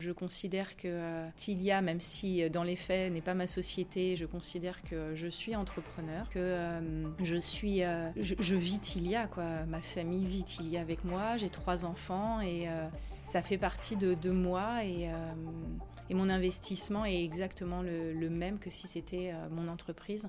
Je considère que euh, Tilia, même si euh, dans les faits n'est pas ma société, je considère que je suis entrepreneur, que euh, je suis, je, vis Tilia quoi. Ma famille vit Tilia avec moi. J'ai trois enfants et ça fait partie de, moi et, mon investissement est exactement le même que si c'était mon entreprise.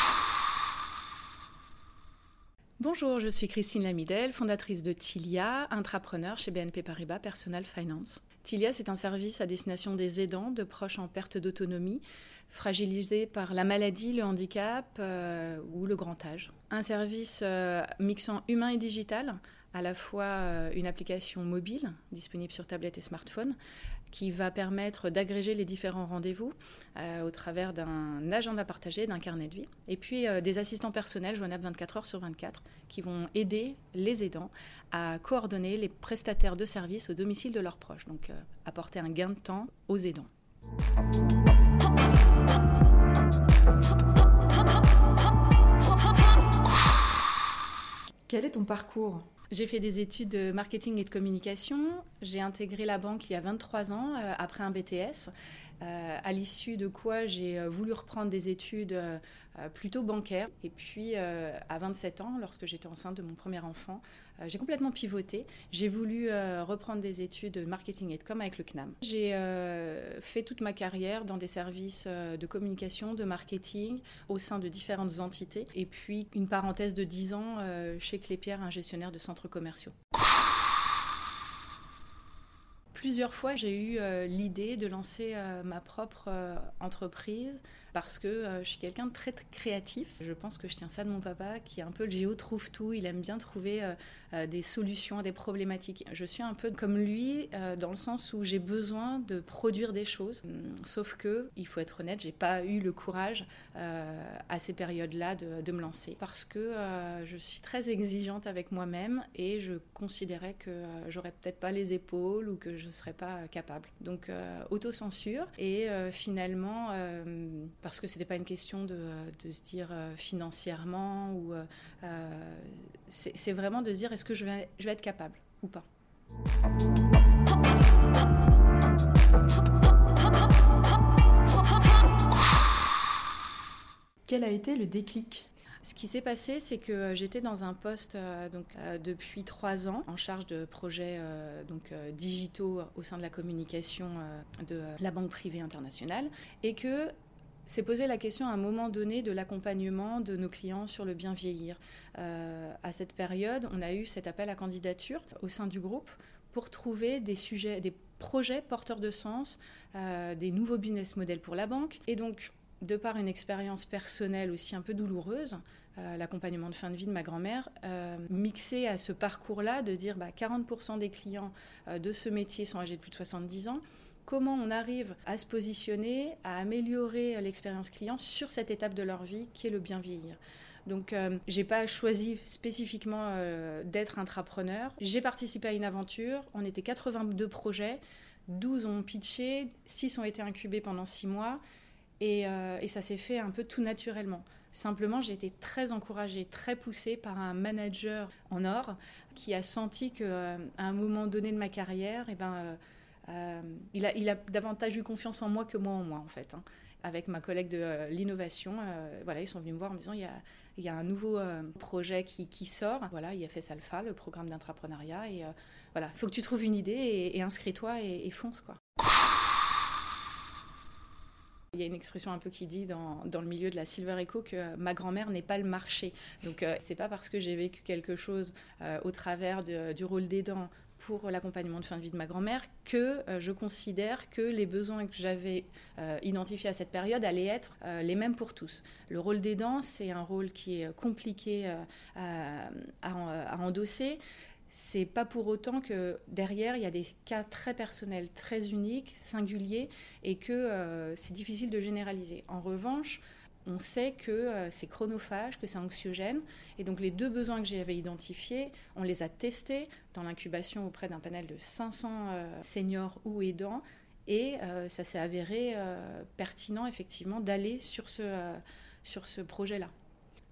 Bonjour, je suis Christine Lamidel, fondatrice de Tilia, intrapreneur chez BNP Paribas Personal Finance. Tilia, c'est un service à destination des aidants, de proches en perte d'autonomie, fragilisés par la maladie, le handicap euh, ou le grand âge. Un service euh, mixant humain et digital, à la fois euh, une application mobile disponible sur tablette et smartphone, qui va permettre d'agréger les différents rendez-vous euh, au travers d'un agenda partagé, d'un carnet de vie, et puis euh, des assistants personnels joignables 24 heures sur 24 qui vont aider les aidants à coordonner les prestataires de services au domicile de leurs proches, donc euh, apporter un gain de temps aux aidants. Quel est ton parcours? J'ai fait des études de marketing et de communication. J'ai intégré la banque il y a 23 ans, euh, après un BTS, euh, à l'issue de quoi j'ai euh, voulu reprendre des études plutôt bancaires. Et puis, à 27 ans, lorsque j'étais enceinte de mon premier enfant, j'ai complètement pivoté. J'ai voulu reprendre des études de marketing et com avec le CNAM. J'ai fait toute ma carrière dans des services de communication, de marketing, au sein de différentes entités. Et puis, une parenthèse de 10 ans chez Clépierre, un gestionnaire de centres commerciaux. Plusieurs fois, j'ai eu euh, l'idée de lancer euh, ma propre euh, entreprise parce que je suis quelqu'un de très, créatif. Je pense que je tiens ça de mon papa qui est un peu le géo trouve tout. Il aime bien trouver des solutions à des problématiques. Je suis un peu comme lui dans le sens où j'ai besoin de produire des choses. Hum, sauf que, il faut être honnête, j'ai pas eu le courage à ces périodes-là de, me lancer parce que je suis très exigeante avec moi-même et je considérais que j'aurais peut-être pas les épaules ou que je serais pas capable. Donc euh, autocensure et euh, finalement, euh, parce que ce n'était pas une question de, se dire financièrement ou c'est vraiment de se dire est-ce que je vais, je vais être capable ou pas? Quel a été le déclic? Ce qui s'est passé, c'est que euh, j'étais dans un poste euh, donc, euh, depuis trois ans en charge de projets donc, digitaux au sein de la communication de la Banque privée internationale et que s'est posé la question à un moment donné de l'accompagnement de nos clients sur le bien vieillir. à cette période, on a eu cet appel à candidature au sein du groupe pour trouver des sujets, des projets porteurs de sens, des nouveaux business models pour la banque. Et donc, de par une expérience personnelle aussi un peu douloureuse, euh, l'accompagnement de fin de vie de ma grand-mère, euh, mixé à ce parcours-là, de dire bah, 40% des clients euh, de ce métier sont âgés de plus de 70 ans, comment on arrive à se positionner, à améliorer l'expérience client sur cette étape de leur vie qui est le bien vieillir. Donc, je n'ai pas choisi spécifiquement d'être intrapreneur. J'ai participé à une aventure. On était 82 projets. 12 ont pitché, 6 ont été incubés pendant 6 mois. Euh, et, ça s'est fait un peu tout naturellement. Simplement, j'ai été très encouragée, très poussée par un manager en or qui a senti qu'à euh, un moment donné de ma carrière, eh ben, euh, il, a, davantage eu confiance en moi que moi en moi, en fait. Hein. Avec ma collègue de l'innovation, voilà, ils sont venus me voir en me disant il y a, un nouveau projet qui, qui, sort. Voilà, il a fait Salfa, le programme d'entrepreneuriat. Et voilà, il faut que tu trouves une idée et, inscris-toi et, fonce, quoi. Il y a une expression un peu qui dit dans, le milieu de la Silver Eco que ma grand-mère n'est pas le marché. Donc euh, c'est pas parce que j'ai vécu quelque chose euh, au travers du rôle d'aidant pour l'accompagnement de fin de vie de ma grand-mère que euh, je considère que les besoins que j'avais identifiés à cette période allaient être les mêmes pour tous. Le rôle d'aidant, c'est un rôle qui est compliqué à, à, endosser c'est pas pour autant que derrière il y a des cas très personnels, très uniques, singuliers, et que euh, c'est difficile de généraliser. En revanche, on sait que euh, c'est chronophage, que c'est anxiogène, et donc les deux besoins que j'avais identifiés, on les a testés dans l'incubation auprès d'un panel de 500 euh, seniors ou aidants, et ça s'est avéré pertinent effectivement d'aller sur ce, ce projet-là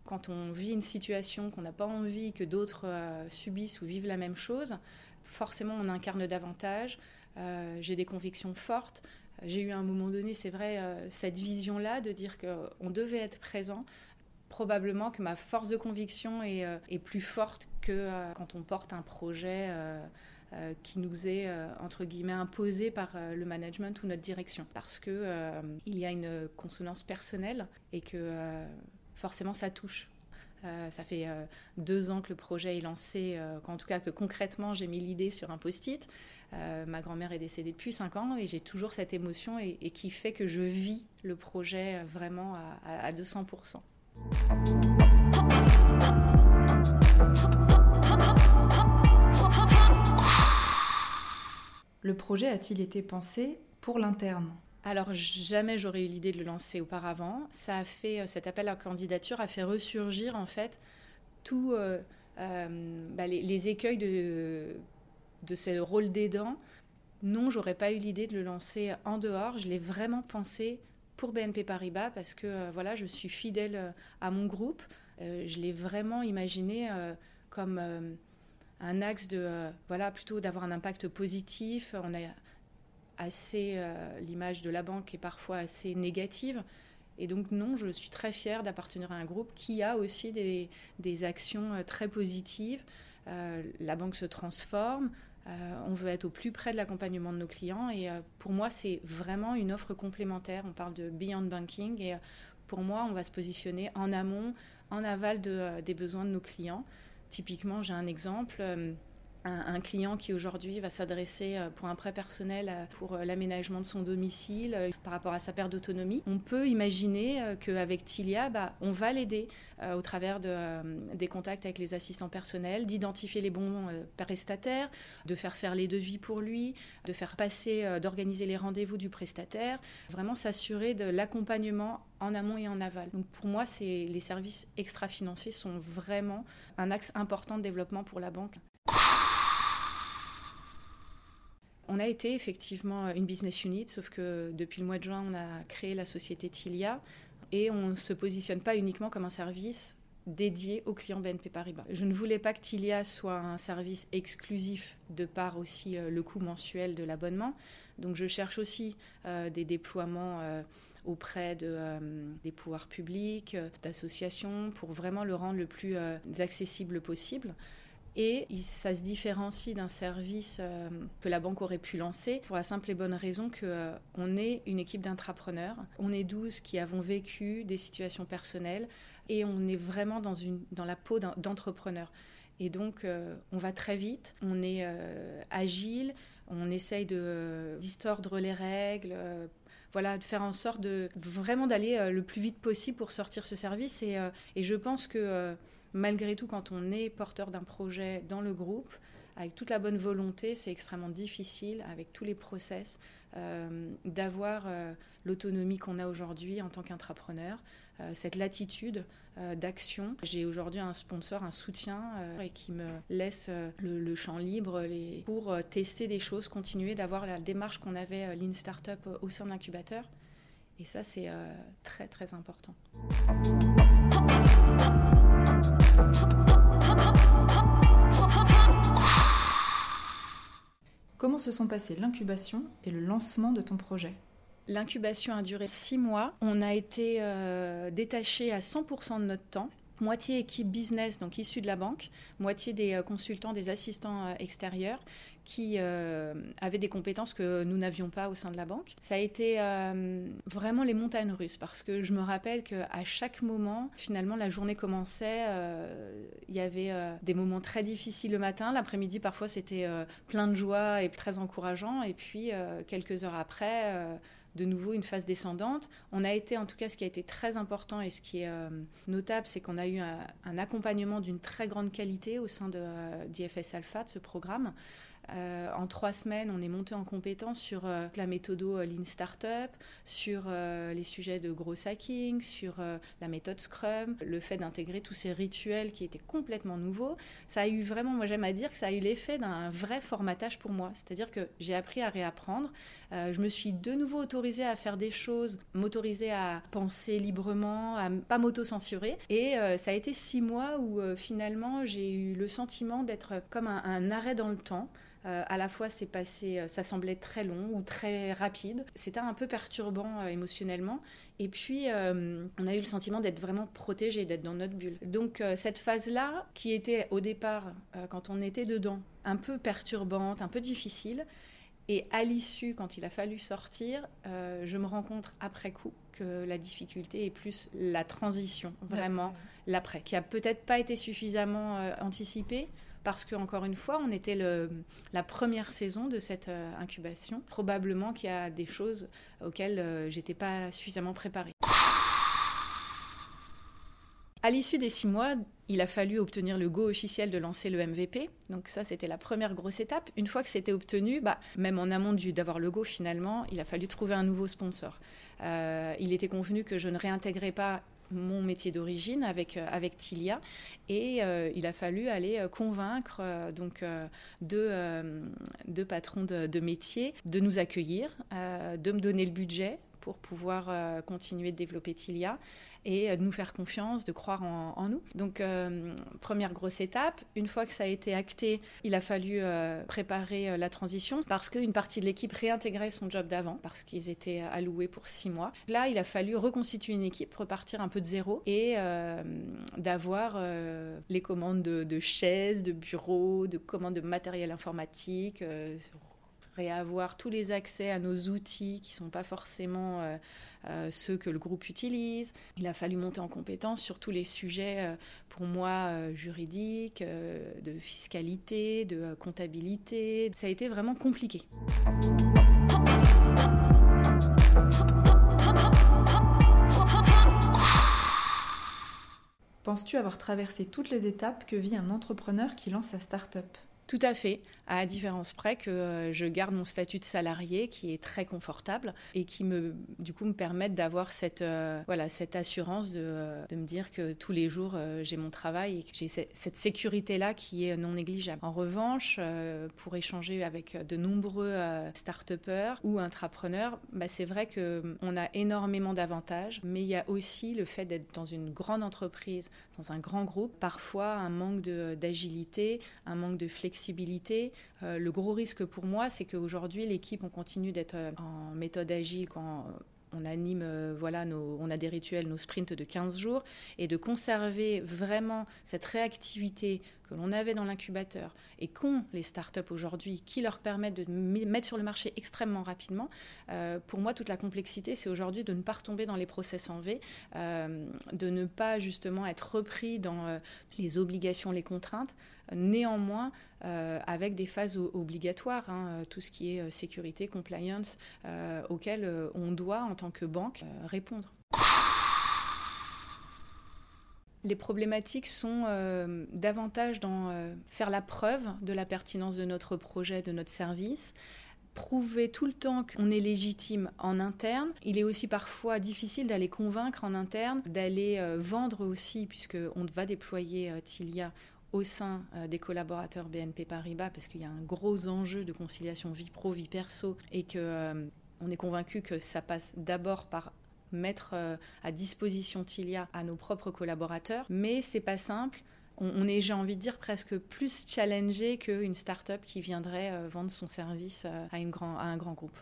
quand on vit une situation qu'on n'a pas envie que d'autres euh, subissent ou vivent la même chose, forcément on incarne davantage. Euh, j'ai des convictions fortes. J'ai eu à un moment donné, c'est vrai, euh, cette vision-là de dire qu'on devait être présent. Probablement que ma force de conviction est, est plus forte que quand on porte un projet qui nous est entre guillemets imposé par le management ou notre direction parce que il y a une consonance personnelle et que forcément ça touche. Euh, ça fait euh, deux ans que le projet est lancé, euh, en tout cas que concrètement j'ai mis l'idée sur un post-it. ma grand-mère est décédée depuis cinq ans et j'ai toujours cette émotion et, qui fait que je vis le projet vraiment à, à 200%. Le projet a-t-il été pensé pour l'interne? Alors jamais j'aurais eu l'idée de le lancer auparavant. Ça a fait euh, cet appel à candidature a fait ressurgir en fait tous euh, euh, bah, les, écueils de ce rôle d'aidant. Non, j'aurais pas eu l'idée de le lancer en dehors. Je l'ai vraiment pensé pour BNP Paribas parce que voilà, je suis fidèle à mon groupe. je l'ai vraiment imaginé comme un axe de voilà plutôt d'avoir un impact positif. Assez euh, l'image de la banque est parfois assez négative. Et donc non, je suis très fière d'appartenir à un groupe qui a aussi des, des actions euh, très positives. Euh, la banque se transforme, on veut être au plus près de l'accompagnement de nos clients et pour moi c'est vraiment une offre complémentaire. On parle de Beyond Banking et pour moi on va se positionner en amont, en aval de, des besoins de nos clients. Typiquement j'ai un exemple un, client qui aujourd'hui va s'adresser euh, pour un prêt personnel euh, pour euh, l'aménagement de son domicile par rapport à sa perte d'autonomie, on peut imaginer qu'avec Tilia, bah, on va l'aider au travers de, des contacts avec les assistants personnels, d'identifier les bons prestataires, de faire faire les devis pour lui, de faire passer, d'organiser les rendez-vous du prestataire, vraiment s'assurer de l'accompagnement en amont et en aval. Donc pour moi, les services extra-financiers sont vraiment un axe important de développement pour la banque. On a été effectivement une business unit, sauf que depuis le mois de juin, on a créé la société Tilia et on ne se positionne pas uniquement comme un service dédié aux clients BNP Paribas. Je ne voulais pas que Tilia soit un service exclusif de par aussi euh, le coût mensuel de l'abonnement. Donc je cherche aussi euh, des déploiements euh, auprès de, des pouvoirs publics, d'associations, pour vraiment le rendre le plus accessible possible. Et ça se différencie d'un service euh, que la banque aurait pu lancer pour la simple et bonne raison qu'on euh, est une équipe d'intrapreneurs. On est 12 qui avons vécu des situations personnelles et on est vraiment dans, la peau d'entrepreneurs. Et donc, euh, on va très vite, on est agile, on essaye de distordre les règles, voilà, de faire en sorte de vraiment d'aller le plus vite possible pour sortir ce service. Et je pense que malgré tout, quand on est porteur d'un projet dans le groupe, avec toute la bonne volonté, c'est extrêmement difficile, avec tous les process, euh, d'avoir euh, l'autonomie qu'on a aujourd'hui en tant qu'intrapreneur, euh, cette latitude d'action. J'ai aujourd'hui un sponsor, un soutien, et qui me laisse le, champ libre pour tester des choses, continuer d'avoir la démarche qu'on avait Lean Startup au sein d'incubateur. Et ça, c'est très, très important. Comment se sont passées l'incubation et le lancement de ton projet L'incubation a duré six mois. On a été euh, détaché à 100% de notre temps. Moitié équipe business, donc issue de la banque, moitié des euh, consultants, des assistants euh, extérieurs, qui euh, avaient des compétences que nous n'avions pas au sein de la banque. Ça a été euh, vraiment les montagnes russes parce que je me rappelle qu'à chaque moment, finalement, la journée commençait. Il y avait des moments très difficiles le matin. L'après-midi, parfois, c'était plein de joie et très encourageant. Et puis, quelques heures après, de nouveau une phase descendante. On a été, en tout cas, ce qui a été très important et ce qui est euh, notable, c'est qu'on a eu un, accompagnement d'une très grande qualité au sein de euh, d'IFS Alpha, de ce programme. Euh, en trois semaines, on est monté en compétence sur euh, la méthode euh, Lean Startup, sur les sujets de gros hacking, sur la méthode Scrum, le fait d'intégrer tous ces rituels qui étaient complètement nouveaux. Ça a eu vraiment, moi j'aime à dire que ça a eu l'effet d'un vrai formatage pour moi. C'est-à-dire que j'ai appris à réapprendre. je me suis de nouveau autorisée à faire des choses, m'autoriser à penser librement, à pas m'auto-censurer. Et ça a été six mois où finalement j'ai eu le sentiment d'être comme un arrêt dans le temps. Euh, à la fois, c'est passé, euh, ça semblait très long ou très rapide. C'était un peu perturbant euh, émotionnellement. Et puis, on a eu le sentiment d'être vraiment protégé, d'être dans notre bulle. Donc, cette phase-là, qui était au départ, quand on était dedans, un peu perturbante, un peu difficile, et à l'issue, quand il a fallu sortir, je me rends compte après coup que la difficulté est plus la transition, vraiment l'après, qui a peut-être pas été suffisamment anticipée parce qu'encore une fois, on était la première saison de cette euh, incubation. Probablement qu'il y a des choses auxquelles euh, j'étais pas suffisamment préparée. À l'issue des six mois, il a fallu obtenir le go officiel de lancer le MVP. Donc ça, c'était la première grosse étape. Une fois que c'était obtenu, bah, même en amont d'avoir le go finalement, il a fallu trouver un nouveau sponsor. Euh, il était convenu que je ne réintégrais pas mon métier d'origine avec, euh, Tilia. Et euh, il a fallu aller euh, convaincre donc deux, deux patrons de, de, métier de nous accueillir, de me donner le budget pour pouvoir continuer de développer Tilia et de nous faire confiance, de croire en, nous. Donc, euh, première grosse étape. Une fois que ça a été acté, il a fallu euh, préparer euh, la transition parce qu'une partie de l'équipe réintégrait son job d'avant parce qu'ils étaient alloués pour six mois. Là, il a fallu reconstituer une équipe, repartir un peu de zéro et d'avoir les commandes de, de, chaises, de bureaux, de commandes de matériel informatique et avoir tous les accès à nos outils qui ne sont pas forcément euh, euh, ceux que le groupe utilise. Il a fallu monter en compétence sur tous les sujets, euh, pour moi, juridiques, de fiscalité, de comptabilité. Ça a été vraiment compliqué. Penses-tu avoir traversé toutes les étapes que vit un entrepreneur qui lance sa start-up? Tout à fait, à différence près que euh, je garde mon statut de salarié qui est très confortable et qui me, du coup, me permettent d'avoir cette, euh, voilà, cette assurance de, euh, de, me dire que tous les jours j'ai mon travail et que j'ai cette sécurité-là qui est non négligeable. En revanche, pour échanger avec de nombreux start-upers ou intrapreneurs, bah, c'est vrai qu'on a énormément d'avantages, mais il y a aussi le fait d'être dans une grande entreprise, dans un grand groupe, parfois un manque d'agilité, un manque de flexibilité euh, le gros risque pour moi, c'est qu'aujourd'hui, l'équipe, on continue d'être euh, en méthode agile quand on anime, euh, voilà, on a des rituels, nos sprints de 15 jours, et de conserver vraiment cette réactivité que l'on avait dans l'incubateur et qu'ont les startups aujourd'hui, qui leur permettent de mettre sur le marché extrêmement rapidement, euh, pour moi, toute la complexité, c'est aujourd'hui de ne pas retomber dans les process en V, euh, de ne pas justement être repris dans les obligations, les contraintes, néanmoins avec des phases obligatoires, hein, tout ce qui est sécurité, compliance, auxquelles on doit, en tant que banque, répondre. Les problématiques sont euh, davantage dans euh, faire la preuve de la pertinence de notre projet, de notre service, prouver tout le temps qu'on est légitime en interne. Il est aussi parfois difficile d'aller convaincre en interne, d'aller euh, vendre aussi, puisqu'on va déployer Tilia au sein des collaborateurs BNP Paribas, parce qu'il y a un gros enjeu de conciliation vie pro, vie perso, et qu'on on est convaincu que ça passe d'abord par mettre euh, à disposition Tilia à nos propres collaborateurs. Mais c'est pas simple. On, est, j'ai envie de dire, presque plus challengé qu'une start-up qui viendrait euh, vendre son service euh, à, une grand, à un grand groupe.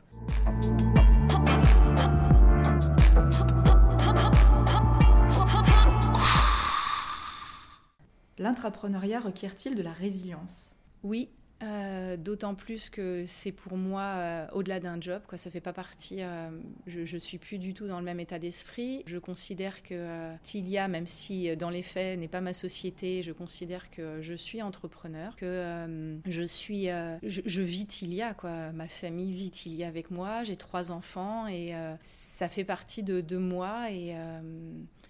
L'intrapreneuriat requiert-il de la résilience? Oui, Euh, d'autant plus que c'est pour moi euh, au-delà d'un job, quoi. Ça fait pas partie. Euh, je, suis plus du tout dans le même état d'esprit. Je considère que Tilia, même si dans les faits n'est pas ma société, je considère que je suis entrepreneur, que je suis, je, je, vis Tilia, quoi. Ma famille vit Tilia avec moi. J'ai trois enfants et ça fait partie de, de moi et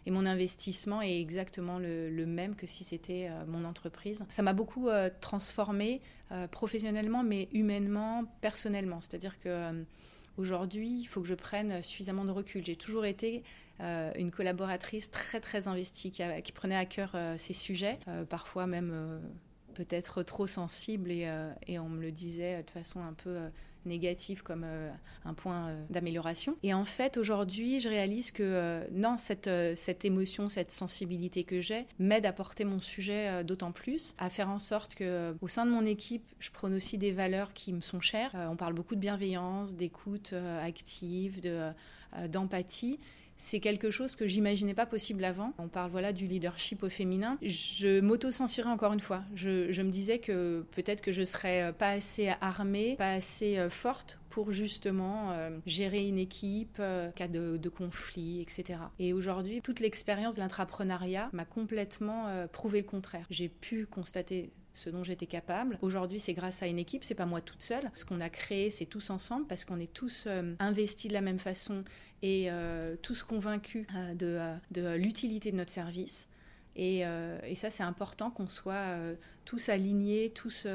et mon investissement est exactement le, même que si c'était euh, mon entreprise. Ça m'a beaucoup euh, transformé euh, professionnellement, mais humainement, personnellement. C'est-à-dire que aujourd'hui, il faut que je prenne suffisamment de recul. J'ai toujours été une collaboratrice très très investie qui, prenait à cœur ces sujets, parfois même peut-être trop sensible et, on me le disait de façon un peu négatif comme euh, un point euh, d'amélioration. Et en fait, aujourd'hui, je réalise que euh, non, cette, cette émotion, cette sensibilité que j'ai m'aide à porter mon sujet d'autant plus, à faire en sorte que au sein de mon équipe, je prône aussi des valeurs qui me sont chères. on parle beaucoup de bienveillance, d'écoute active, de, d'empathie c'est quelque chose que j'imaginais pas possible avant. On parle voilà du leadership au féminin. Je m'auto-censurais encore une fois. Je, me disais que peut-être que je serais pas assez armée, pas assez euh, forte pour justement euh, gérer une équipe, euh, cas de, de, conflit, etc. Et aujourd'hui, toute l'expérience de l'intrapreneuriat m'a complètement prouvé le contraire. J'ai pu constater ce dont j'étais capable. Aujourd'hui, c'est grâce à une équipe, c'est pas moi toute seule. Ce qu'on a créé, c'est tous ensemble parce qu'on est tous investis de la même façon et euh, tous convaincus euh, de, euh, de l'utilité de notre service. Et, et, ça, c'est important qu'on soit tous alignés, tous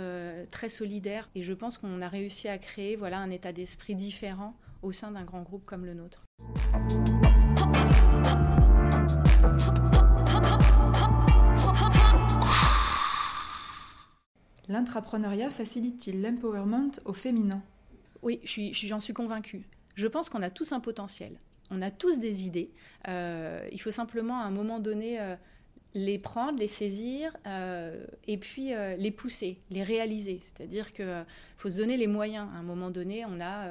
très solidaires. Et je pense qu'on a réussi à créer voilà, un état d'esprit différent au sein d'un grand groupe comme le nôtre. L'intrapreneuriat facilite-t-il l'empowerment au féminin? Oui, j'en suis, suis convaincue. Je pense qu'on a tous un potentiel. On a tous des idées. Euh, il faut simplement à un moment donné euh, les prendre, les saisir euh, et puis les pousser, les réaliser. C'est-à-dire qu'il faut se donner les moyens. À un moment donné, on a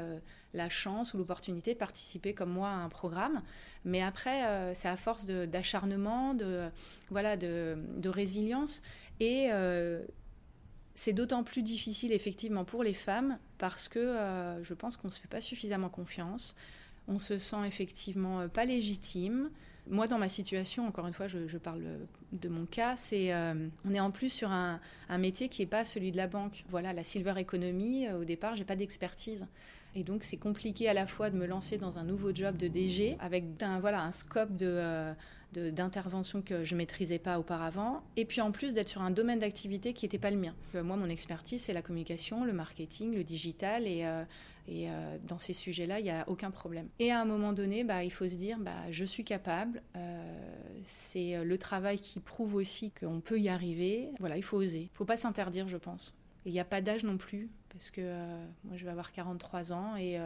la chance ou l'opportunité de participer comme moi à un programme. Mais après, c'est à force d'acharnement, de, voilà, de, de, résilience. Et c'est d'autant plus difficile effectivement pour les femmes parce que euh, je pense qu'on ne se fait pas suffisamment confiance. On se sent effectivement euh, pas légitime. Moi, dans ma situation, encore une fois, je, parle de mon cas, c'est euh, on est en plus sur un, métier qui n'est pas celui de la banque. Voilà, la silver economy, au départ, j'ai pas d'expertise. Et donc, c'est compliqué à la fois de me lancer dans un nouveau job de DG avec un, voilà, un scope de d'intervention que je maîtrisais pas auparavant, et puis en plus d'être sur un domaine d'activité qui n'était pas le mien. Euh, moi, mon expertise, c'est la communication, le marketing, le digital, et, euh, euh, dans ces sujets-là, il n'y a aucun problème. Et à un moment donné, bah, il faut se dire, bah, je suis capable, c'est le travail qui prouve aussi qu'on peut y arriver. Voilà, il faut oser. Il ne faut pas s'interdire, je pense. Il n'y a pas d'âge non plus, parce que moi je vais avoir 43 ans et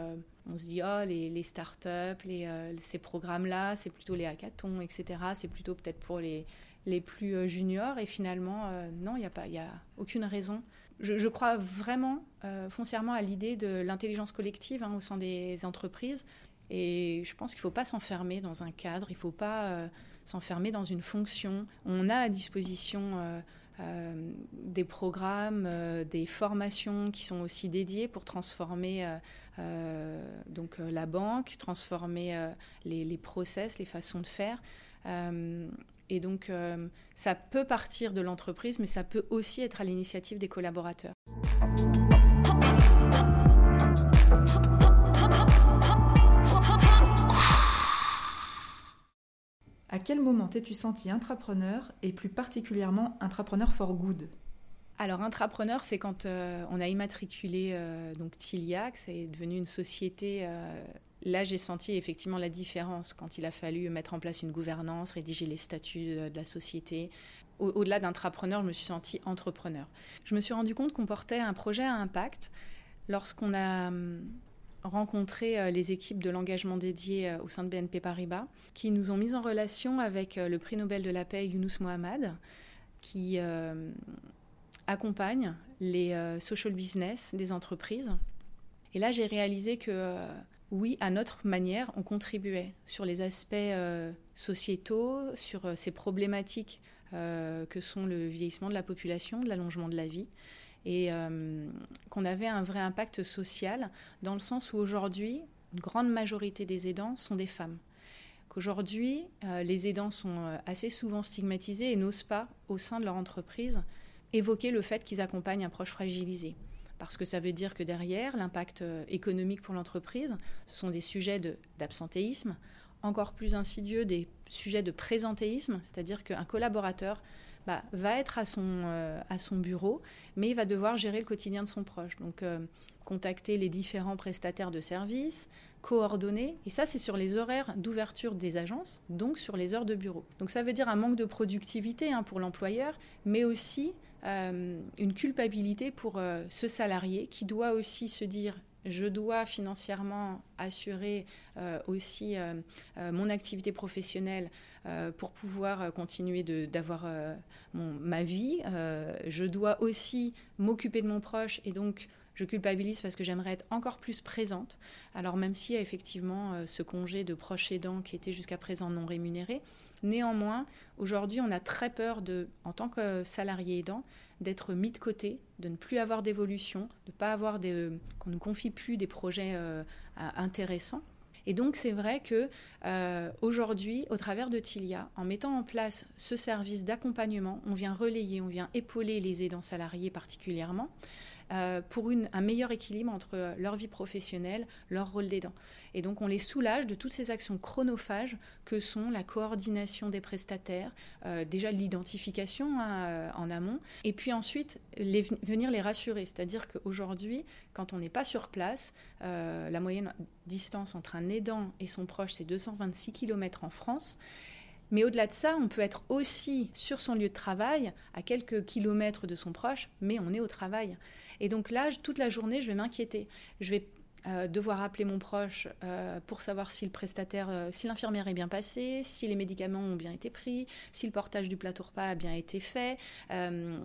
on se dit, oh, les, les startups, euh, ces programmes-là, c'est plutôt les hackathons, etc. C'est plutôt peut-être pour les, les plus euh, juniors. Et finalement, euh, non, il n'y a, a aucune raison. Je, crois vraiment foncièrement à l'idée de l'intelligence collective hein, au sein des entreprises. Et je pense qu'il ne faut pas s'enfermer dans un cadre, il ne faut pas s'enfermer dans une fonction. On a à disposition euh, des programmes, euh, des formations qui sont aussi dédiées pour transformer euh, donc la banque, transformer les, les, process, les façons de faire. et donc, ça peut partir de l'entreprise, mais ça peut aussi être à l'initiative des collaborateurs. À quel moment t'es-tu senti intrapreneur et plus particulièrement intrapreneur for good? Alors, intrapreneur, c'est quand euh, on a immatriculé euh, donc Tiliac, c'est devenu une société. Euh, là, j'ai senti effectivement la différence quand il a fallu mettre en place une gouvernance, rédiger les statuts de, la société. Au-delà d'intrapreneur, je me suis sentie entrepreneur. Je me suis rendu compte qu'on portait un projet à impact lorsqu'on a hum, rencontré euh, les équipes de l'engagement dédié euh, au sein de BNP Paribas, qui nous ont mis en relation avec euh, le prix Nobel de la paix Younous Mohamed, qui accompagne les social business des entreprises. Et là, j'ai réalisé que oui, à notre manière, on contribuait sur les aspects sociétaux, sur ces problématiques que sont le vieillissement de la population, l'allongement de la vie. Et qu'on avait un vrai impact social dans le sens où aujourd'hui, une grande majorité des aidants sont des femmes. Qu'aujourd'hui, les aidants sont assez souvent stigmatisés et n'osent pas, au sein de leur entreprise, évoquer le fait qu'ils accompagnent un proche fragilisé parce que ça veut dire que derrière, l'impact euh, économique pour l'entreprise, ce sont des sujets d'absentéisme, encore plus insidieux, des sujets de présentéisme, c'est-à-dire qu'un collaborateur bah, va être à son, euh, bureau, mais il va devoir gérer le quotidien de son proche. Donc, euh, contacter les différents prestataires de services, coordonner, et ça, c'est sur les horaires d'ouverture des agences, donc sur les heures de bureau. Donc, ça veut dire un manque de productivité hein, pour l'employeur, mais aussi euh, une culpabilité pour ce salarié qui doit aussi se dire je dois financièrement assurer euh, aussi mon activité professionnelle pour pouvoir continuer d'avoir ma vie. je dois aussi m'occuper de mon proche et donc je culpabilise parce que j'aimerais être encore plus présente. Alors même a effectivement ce congé de proche aidant qui était jusqu'à présent non rémunéré, Néanmoins, aujourd'hui, on a très peur, en tant que salarié aidant, d'être mis de côté, de ne plus avoir d'évolution, de ne pas avoir des, qu'on ne confie plus des projets euh, intéressants. Et donc c'est vrai que euh, aujourd'hui, au travers de Tilia, en mettant en place ce service d'accompagnement, on vient relayer, on vient épauler les aidants salariés particulièrement. Euh, pour un meilleur équilibre entre leur vie professionnelle, leur rôle d'aidant. Et donc on les soulage de toutes ces actions chronophages que sont la coordination des prestataires, euh, déjà l'identification hein, euh, en amont, et puis ensuite venir les rassurer. C'est-à-dire qu'aujourd'hui, quand on n'est pas sur place, la moyenne distance entre un aidant et son proche, c'est 226 km en France. Mais au-delà de ça, on peut être aussi sur son lieu de travail, à quelques kilomètres de son proche, mais on est au travail. Et donc là, toute la journée, je vais m'inquiéter. Je vais euh, devoir appeler mon proche euh, pour savoir si le prestataire, euh, si l'infirmière est bien passée, si les médicaments ont bien été pris, si le portage du plateau repas a bien été fait,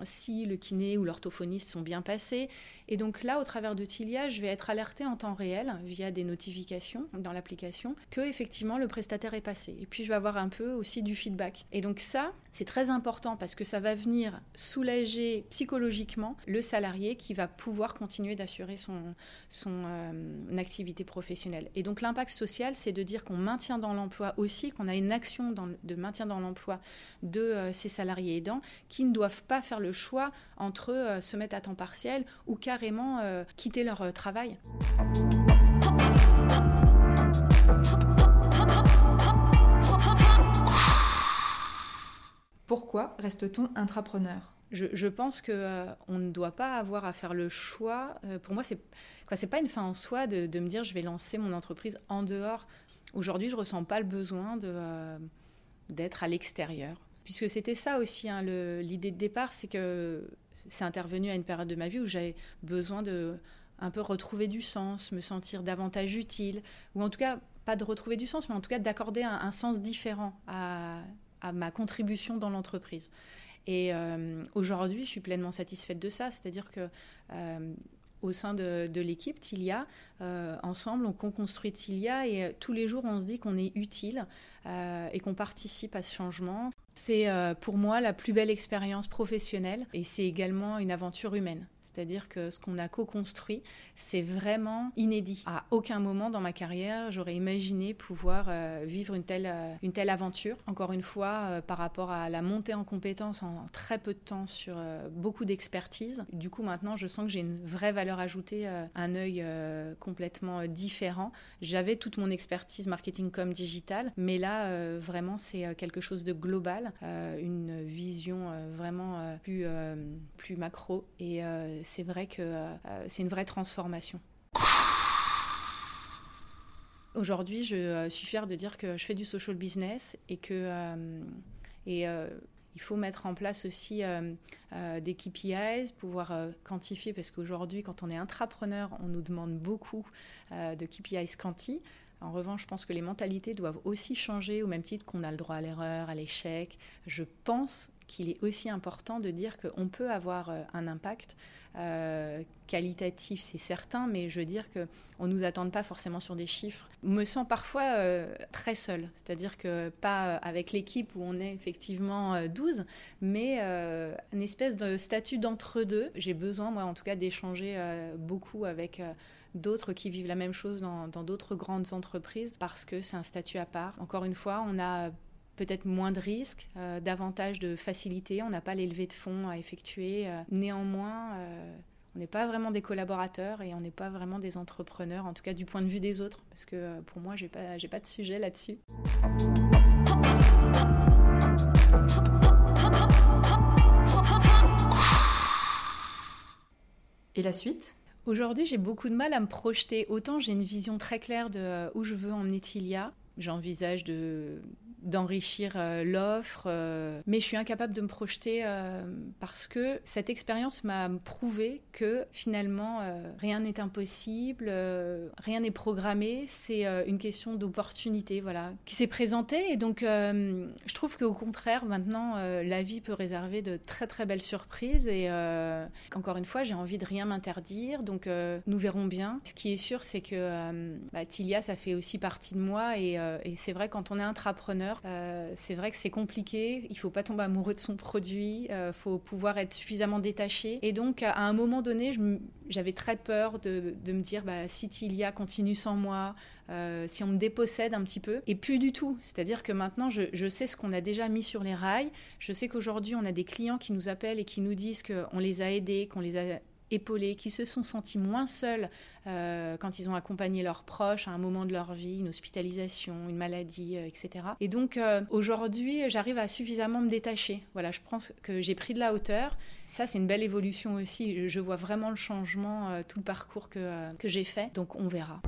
si le kiné ou l'orthophoniste sont bien passés. Et donc là, au travers de Tilia, je vais être alertée en temps réel via des notifications dans l'application que effectivement le prestataire est passé. Et puis je vais avoir un peu aussi du feedback. Et donc ça, c'est très important parce que ça va venir soulager psychologiquement le salarié qui va pouvoir continuer d'assurer son, son activité professionnelle. Et donc l'impact social, c'est de dire qu'on maintient dans l'emploi aussi, qu'on a une action de maintien dans l'emploi de euh, ces salariés aidants qui ne doivent pas faire le choix entre euh, se mettre à temps partiel ou carrément euh, quitter leur travail. Pourquoi reste-t-on intrapreneur? Je, pense que on ne doit pas avoir à faire le choix. pour moi, c'est c'est pas une fin en soi de, me dire je vais lancer mon entreprise en dehors. Aujourd'hui, je ressens pas le besoin de, euh, d'être à l'extérieur. Puisque c'était ça aussi, hein, l'idée de départ, c'est que c'est intervenu à une période de ma vie où j'avais besoin de un peu retrouver du sens, me sentir davantage utile, ou en tout cas, pas de retrouver du sens, mais en tout cas d'accorder un, sens différent à, ma contribution dans l'entreprise. Et euh, aujourd'hui, je suis pleinement satisfaite de ça, c'est-à-dire que euh, au sein de, l'équipe Tilia. Euh, ensemble, on construit Tilia et tous les jours, on se dit qu'on est utile et qu'on participe à ce changement. C'est pour moi la plus belle expérience professionnelle et c'est également une aventure humaine. C'est-à-dire que ce qu'on a co-construit, c'est vraiment inédit. À aucun moment dans ma carrière, j'aurais imaginé pouvoir euh, vivre une telle, euh, une telle aventure. Encore une fois, euh, par rapport à la montée en compétences en très peu de temps sur beaucoup d'expertise. Du coup, maintenant, je sens que j'ai une vraie valeur ajoutée, un œil complètement différent. J'avais toute mon expertise marketing comme digital, mais là, vraiment, c'est quelque chose de global, une vision vraiment plus, plus macro et c'est vrai que euh, c'est une vraie transformation. Aujourd'hui, je euh, suis fière de dire que je fais du social business et que euh, et, il faut mettre en place aussi des KPIs, pouvoir quantifier, parce qu'aujourd'hui, quand on est intrapreneur, on nous demande beaucoup de KPIs quanti. En revanche, je pense que les mentalités doivent aussi changer, au même titre qu'on a le droit à l'erreur, à l'échec. Je pense qu'il est aussi important de dire qu'on peut avoir un impact euh, qualitatif, c'est certain, mais je veux dire qu'on ne nous attend pas forcément sur des chiffres. Je me sens parfois euh, très seule, c'est-à-dire que pas avec l'équipe où on est effectivement 12, euh, mais une espèce de statut d'entre-deux. J'ai besoin, moi en tout cas, d'échanger beaucoup avec d'autres qui vivent la même chose dans d'autres grandes entreprises parce que c'est un statut à part. Encore une fois, on a peut-être moins de risques, euh, davantage de facilité. On n'a pas les de fonds à effectuer. Euh, néanmoins, euh, on n'est pas vraiment des collaborateurs et on n'est pas vraiment des entrepreneurs, en tout cas du point de vue des autres, parce que pour moi, pas, j'ai pas de sujet là-dessus. Et la suite? Aujourd'hui, j'ai beaucoup de mal à me projeter. Autant j'ai une vision très claire de où je veux emmener Tilia. J'envisage de d'enrichir euh, l'offre, euh, mais je suis incapable de me projeter euh, parce que cette expérience m'a prouvé que finalement rien n'est impossible, rien n'est programmé, c'est une question d'opportunité, voilà, qui s'est présentée. Et donc je trouve qu'au contraire maintenant la vie peut réserver de très très belles surprises. Et encore une fois j'ai envie de rien m'interdire, donc nous verrons bien. Ce qui est sûr c'est que bah, Tilia ça fait aussi partie de moi. Et, et c'est vrai quand on est intrapreneur euh, c'est vrai que c'est compliqué. Il faut pas tomber amoureux de son produit. Il euh, faut pouvoir être suffisamment détaché. Et donc, à un moment donné, j'avais très peur de, me dire bah, si Tilia continue sans moi, euh, si on me dépossède un petit peu. Et plus du tout. C'est-à-dire que maintenant, je, je sais ce qu'on a déjà mis sur les rails. Je sais qu'aujourd'hui, on a des clients qui nous appellent et qui nous disent qu'on les a aidés, qu'on les a épaulés, qui se sont sentis moins seuls euh, quand ils ont accompagné leurs proches à un moment de leur vie, une hospitalisation, une maladie, euh, etc. Et donc euh, aujourd'hui, j'arrive à suffisamment me détacher. Voilà, je pense que j'ai pris de la hauteur. Ça, c'est une belle évolution aussi. Je vois vraiment le changement, tout le parcours que, que j'ai fait. Donc on verra.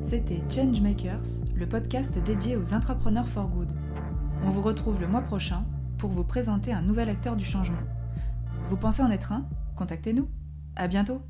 C'était Changemakers, le podcast dédié aux entrepreneurs for good. On vous retrouve le mois prochain pour vous présenter un nouvel acteur du changement. Vous pensez en être un? Contactez-nous. À bientôt!